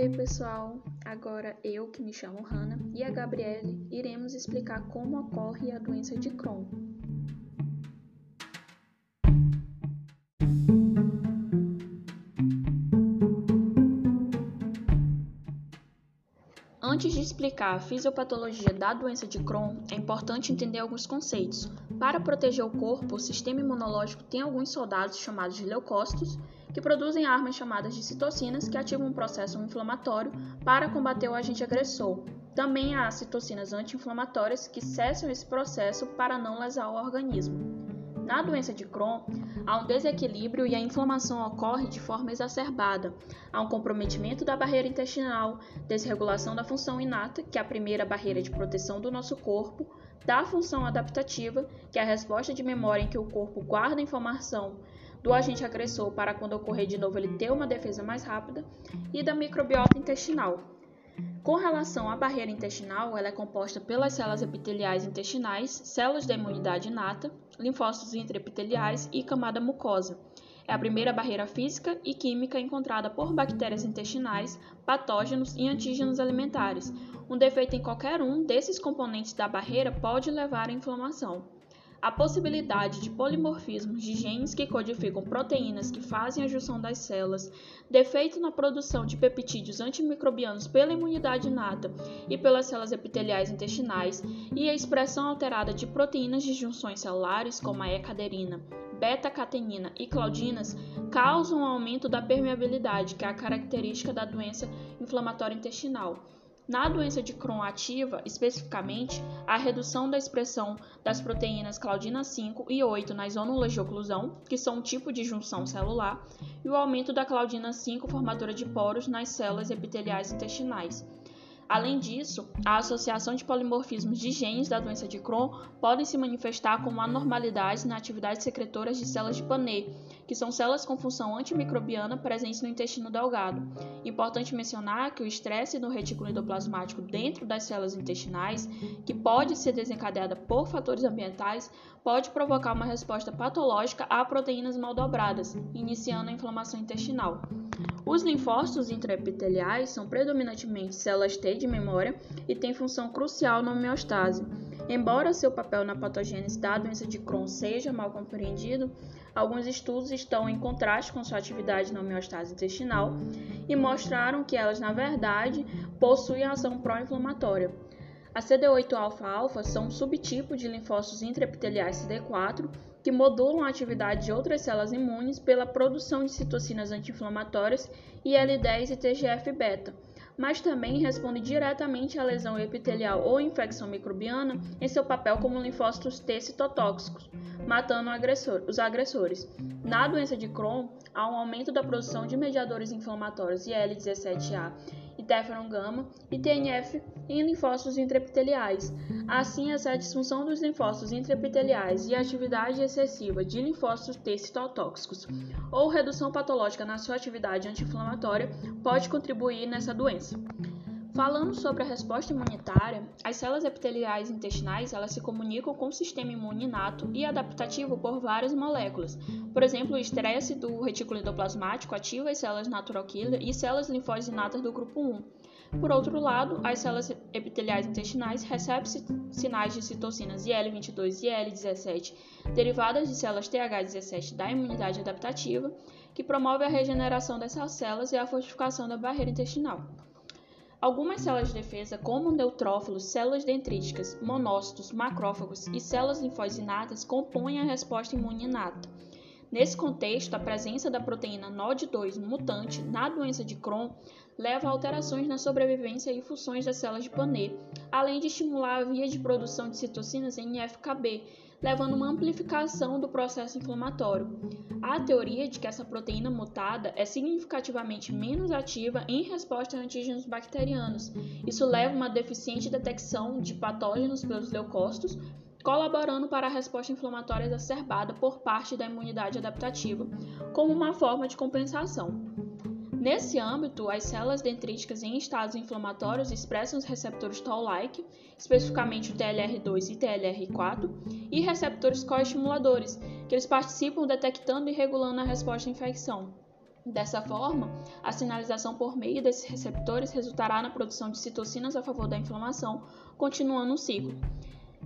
Oi, pessoal! Agora eu, que me chamo Hannah, e a Gabriele iremos explicar como ocorre a doença de Crohn. Antes de explicar a fisiopatologia da doença de Crohn, é importante entender alguns conceitos. Para proteger o corpo, o sistema imunológico tem alguns soldados chamados de leucócitos que produzem armas chamadas de citocinas que ativam um processo inflamatório para combater o agente agressor. Também há citocinas anti-inflamatórias que cessam esse processo para não lesar o organismo. Na doença de Crohn, há um desequilíbrio e a inflamação ocorre de forma exacerbada. Há um comprometimento da barreira intestinal, desregulação da função inata, que é a primeira barreira de proteção do nosso corpo, da função adaptativa, que é a resposta de memória em que o corpo guarda informação do agente agressor para quando ocorrer de novo ele ter uma defesa mais rápida, e da microbiota intestinal. Com relação à barreira intestinal, ela é composta pelas células epiteliais intestinais, células da imunidade inata, linfócitos intraepiteliais e camada mucosa. É a primeira barreira física e química encontrada por bactérias intestinais, patógenos e antígenos alimentares. Um defeito em qualquer um desses componentes da barreira pode levar à inflamação. A possibilidade de polimorfismos de genes que codificam proteínas que fazem a junção das células, defeito na produção de peptídeos antimicrobianos pela imunidade inata e pelas células epiteliais intestinais, e a expressão alterada de proteínas de junções celulares, como a E-caderina, beta-catenina e claudinas, causam um aumento da permeabilidade, que é a característica da doença inflamatória intestinal. Na doença de Crohn ativa, especificamente, a redução da expressão das proteínas claudina 5 e 8 na isônulas de oclusão, que são um tipo de junção celular, e o aumento da claudina 5 formadora de poros nas células epiteliais intestinais. Além disso, a associação de polimorfismos de genes da doença de Crohn podem se manifestar como anormalidades na atividade secretora de células de Panay, que são células com função antimicrobiana presentes no intestino delgado. Importante mencionar que o estresse no retículo endoplasmático dentro das células intestinais, que pode ser desencadeada por fatores ambientais, pode provocar uma resposta patológica a proteínas mal dobradas, iniciando a inflamação intestinal. Os linfócitos intraepiteliais são predominantemente células T de memória e têm função crucial na homeostase. Embora seu papel na patogênese da doença de Crohn seja mal compreendido, alguns estudos estão em contraste com sua atividade na homeostase intestinal e mostraram que elas, na verdade, possuem ação pró-inflamatória. A CD8-alfa-alfa são um subtipo de linfócitos intraepiteliais CD4 que modulam a atividade de outras células imunes pela produção de citocinas anti-inflamatórias IL-10 e TGF-beta, mas também respondem diretamente à lesão epitelial ou infecção microbiana em seu papel como linfócitos T citotóxicos, matando os agressores. Na doença de Crohn, há um aumento da produção de mediadores inflamatórios IL-17A interferon gama e TNF em linfócitos intraepiteliais. Assim, essa disfunção dos linfócitos intraepiteliais e a atividade excessiva de linfócitos T citotóxicos ou redução patológica na sua atividade anti-inflamatória pode contribuir nessa doença. Falando sobre a resposta imunitária, as células epiteliais intestinais elas se comunicam com o sistema imune inato e adaptativo por várias moléculas. Por exemplo, o estresse do retículo endoplasmático ativa as células natural killer e células linfóides inatas do grupo 1. Por outro lado, as células epiteliais intestinais recebem sinais de citocinas IL-22 e IL-17 derivadas de células TH17 da imunidade adaptativa, que promove a regeneração dessas células e a fortificação da barreira intestinal. Algumas células de defesa, como neutrófilos, células dendríticas, monócitos, macrófagos e células linfóides compõem a resposta imune inata. Nesse contexto, a presença da proteína NOD2 mutante na doença de Crohn leva a alterações na sobrevivência e funções das células de Panay, além de estimular a via de produção de citocinas em FKB, levando uma amplificação do processo inflamatório. Há a teoria de que essa proteína mutada é significativamente menos ativa em resposta a antígenos bacterianos. Isso leva a uma deficiente detecção de patógenos pelos leucócitos, colaborando para a resposta inflamatória exacerbada por parte da imunidade adaptativa, como uma forma de compensação. Nesse âmbito, as células dendríticas em estados inflamatórios expressam os receptores Toll-like, especificamente o TLR2 e TLR4, e receptores coestimuladores, que eles participam detectando e regulando a resposta à infecção. Dessa forma, a sinalização por meio desses receptores resultará na produção de citocinas a favor da inflamação, continuando o ciclo.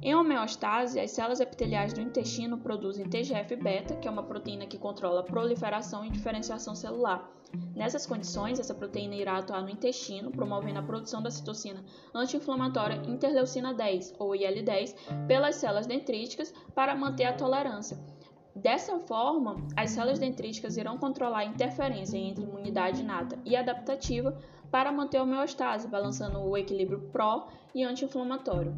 Em homeostase, as células epiteliais do intestino produzem TGF-beta, que é uma proteína que controla a proliferação e diferenciação celular. Nessas condições, essa proteína irá atuar no intestino, promovendo a produção da citocina anti-inflamatória interleucina 10, ou IL-10, pelas células dendríticas para manter a tolerância. Dessa forma, as células dendríticas irão controlar a interferência entre imunidade inata e adaptativa para manter a homeostase, balançando o equilíbrio pró e anti-inflamatório.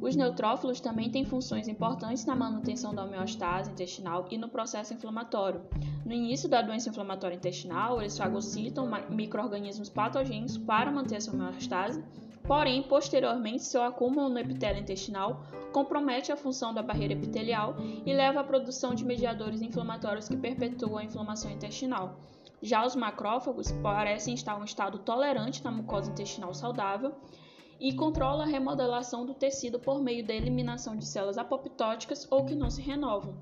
Os neutrófilos também têm funções importantes na manutenção da homeostase intestinal e no processo inflamatório. No início da doença inflamatória intestinal, eles fagocitam microorganismos patogênicos para manter essa homeostase, porém, posteriormente, seu acúmulo no epitélio intestinal compromete a função da barreira epitelial e leva à produção de mediadores inflamatórios que perpetuam a inflamação intestinal. Já os macrófagos parecem estar em um estado tolerante na mucosa intestinal saudável e controla a remodelação do tecido por meio da eliminação de células apoptóticas ou que não se renovam.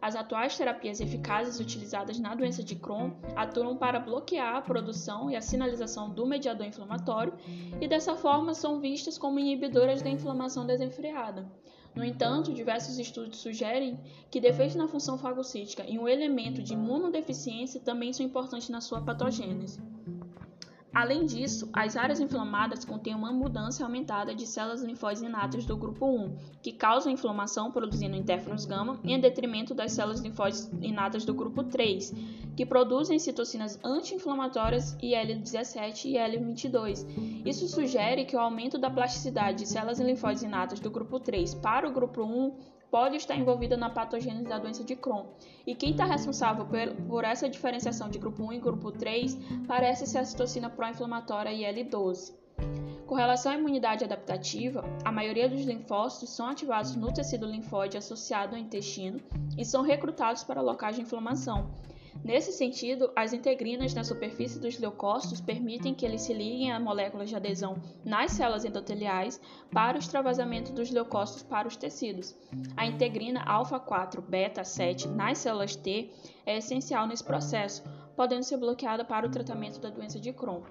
As atuais terapias eficazes utilizadas na doença de Crohn atuam para bloquear a produção e a sinalização do mediador inflamatório e dessa forma são vistas como inibidoras da inflamação desenfreada. No entanto, diversos estudos sugerem que defeitos na função fagocítica e um elemento de imunodeficiência também são importantes na sua patogênese. Além disso, as áreas inflamadas contêm uma mudança aumentada de células linfóides inatas do grupo 1, que causam inflamação produzindo interferons gama, em detrimento das células linfóides inatas do grupo 3, que produzem citocinas anti-inflamatórias IL-17 e IL-22. Isso sugere que o aumento da plasticidade de células linfóides inatas do grupo 3 para o grupo 1 pode estar envolvida na patogênese da doença de Crohn. E quem está responsável por, por, essa diferenciação de grupo 1 e grupo 3 parece ser a citocina pró-inflamatória IL-12. Com relação à imunidade adaptativa, a maioria dos linfócitos são ativados no tecido linfóide associado ao intestino e são recrutados para locais de inflamação, Nesse sentido, as integrinas na superfície dos leucócitos permitem que eles se liguem a moléculas de adesão nas células endoteliais para o extravasamento dos leucócitos para os tecidos. A integrina alfa-4 beta-7 nas células T é essencial nesse processo, podendo ser bloqueada para o tratamento da doença de Crohn.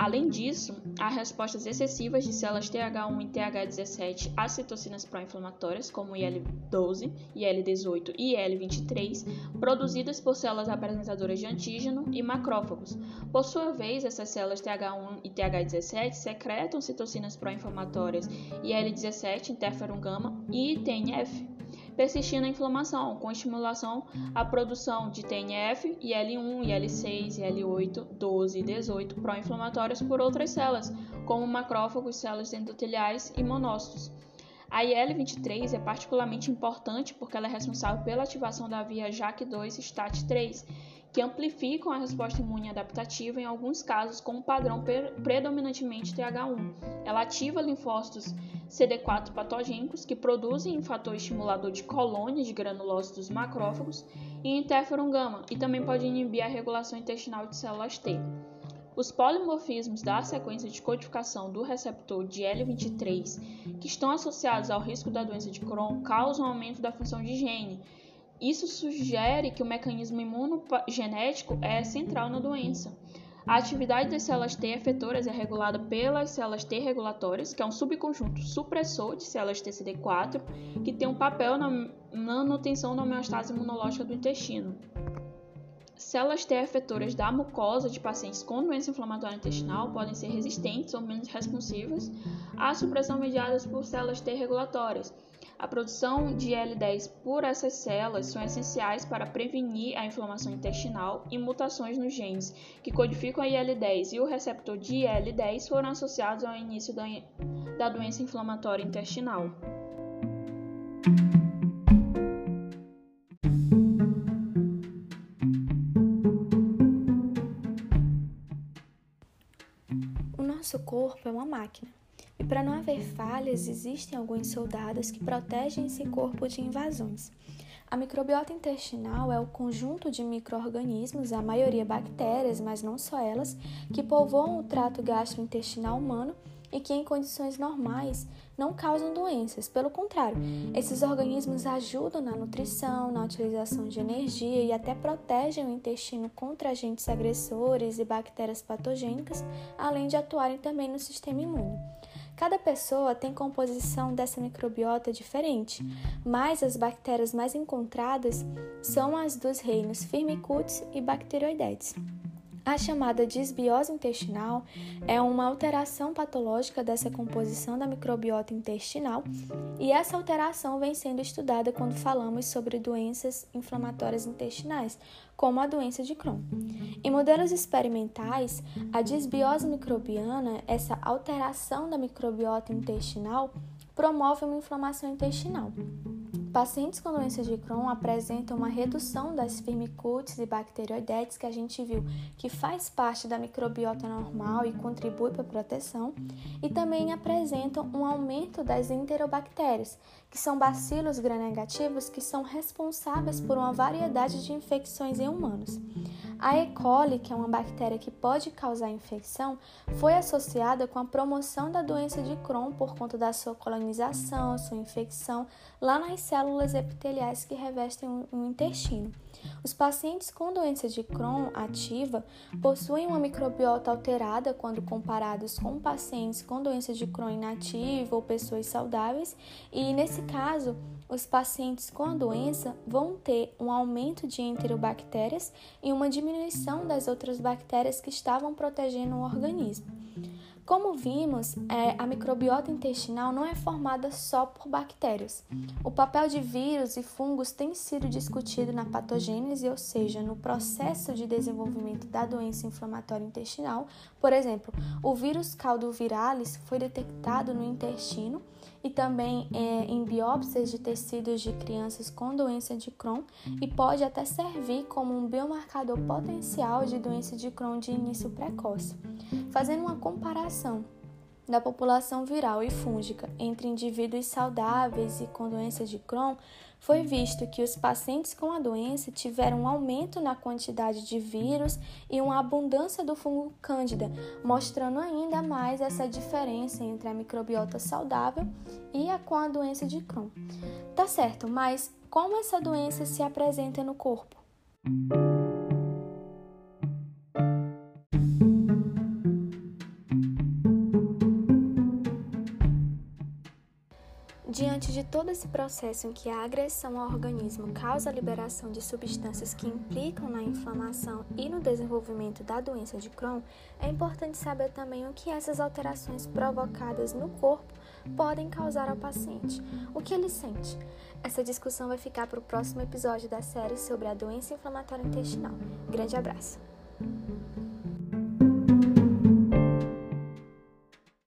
Além disso, há respostas excessivas de células TH1 e TH17 a citocinas pró-inflamatórias, como IL-12, IL-18 e IL-23, produzidas por células apresentadoras de antígeno e macrófagos. Por sua vez, essas células TH1 e TH17 secretam citocinas pró-inflamatórias IL-17, interferon gama e TNF persistindo a inflamação, com estimulação à produção de TNF, IL-1, IL-6, IL-8, 12 e 18 pró-inflamatórias por outras células, como macrófagos, células endoteliais e monócitos. A IL-23 é particularmente importante porque ela é responsável pela ativação da via JAK2 STAT3, que amplificam a resposta imune adaptativa em alguns casos com um padrão predominantemente TH1. Ela ativa linfócitos CD4 patogênicos que produzem um fator estimulador de colônias de granulócitos macrófagos e interferon gama e também pode inibir a regulação intestinal de células T. Os polimorfismos da sequência de codificação do receptor de L23 que estão associados ao risco da doença de Crohn causam aumento da função de gene. Isso sugere que o mecanismo imunogenético é central na doença. A atividade das células T efetoras é regulada pelas células T regulatórias, que é um subconjunto supressor de células TCD4, que tem um papel na manutenção da homeostase imunológica do intestino. Células T efetoras da mucosa de pacientes com doença inflamatória intestinal podem ser resistentes ou menos responsivas à supressão mediada por células T regulatórias, a produção de L10 por essas células são essenciais para prevenir a inflamação intestinal e mutações nos genes que codificam a IL-10 e o receptor de IL-10 foram associados ao início da, da doença inflamatória intestinal. O nosso corpo é uma máquina e para não haver falhas, existem alguns soldados que protegem esse corpo de invasões. A microbiota intestinal é o conjunto de microorganismos, a maioria bactérias, mas não só elas, que povoam o trato gastrointestinal humano e que em condições normais não causam doenças. Pelo contrário, esses organismos ajudam na nutrição, na utilização de energia e até protegem o intestino contra agentes agressores e bactérias patogênicas, além de atuarem também no sistema imune. Cada pessoa tem composição dessa microbiota diferente, mas as bactérias mais encontradas são as dos reinos Firmicutes e Bacteroidetes. A chamada disbiose intestinal é uma alteração patológica dessa composição da microbiota intestinal, e essa alteração vem sendo estudada quando falamos sobre doenças inflamatórias intestinais, como a doença de Crohn. Em modelos experimentais, a disbiose microbiana, essa alteração da microbiota intestinal, promove uma inflamação intestinal. Pacientes com doença de Crohn apresentam uma redução das firmicutes e bacteroidetes que a gente viu que faz parte da microbiota normal e contribui para a proteção, e também apresentam um aumento das enterobactérias, que são bacilos gram-negativos que são responsáveis por uma variedade de infecções em humanos. A E. coli, que é uma bactéria que pode causar infecção, foi associada com a promoção da doença de Crohn por conta da sua colonização, sua infecção lá nas células epiteliais que revestem o intestino. Os pacientes com doença de Crohn ativa possuem uma microbiota alterada quando comparados com pacientes com doença de Crohn inativa ou pessoas saudáveis, e nesse caso, os pacientes com a doença vão ter um aumento de enterobactérias e uma diminuição das outras bactérias que estavam protegendo o organismo. Como vimos, é, a microbiota intestinal não é formada só por bactérias. O papel de vírus e fungos tem sido discutido na patogênese, ou seja, no processo de desenvolvimento da doença inflamatória intestinal. Por exemplo, o vírus caldoviralis foi detectado no intestino e também é, em biópsias de tecidos de crianças com doença de Crohn e pode até servir como um biomarcador potencial de doença de Crohn de início precoce. Fazendo uma comparação da população viral e fúngica entre indivíduos saudáveis e com doença de Crohn, foi visto que os pacientes com a doença tiveram um aumento na quantidade de vírus e uma abundância do fungo Cândida, mostrando ainda mais essa diferença entre a microbiota saudável e a com a doença de Crohn. Tá certo, mas como essa doença se apresenta no corpo? Todo esse processo em que a agressão ao organismo causa a liberação de substâncias que implicam na inflamação e no desenvolvimento da doença de Crohn, é importante saber também o que essas alterações provocadas no corpo podem causar ao paciente, o que ele sente. Essa discussão vai ficar para o próximo episódio da série sobre a doença inflamatória intestinal. Grande abraço!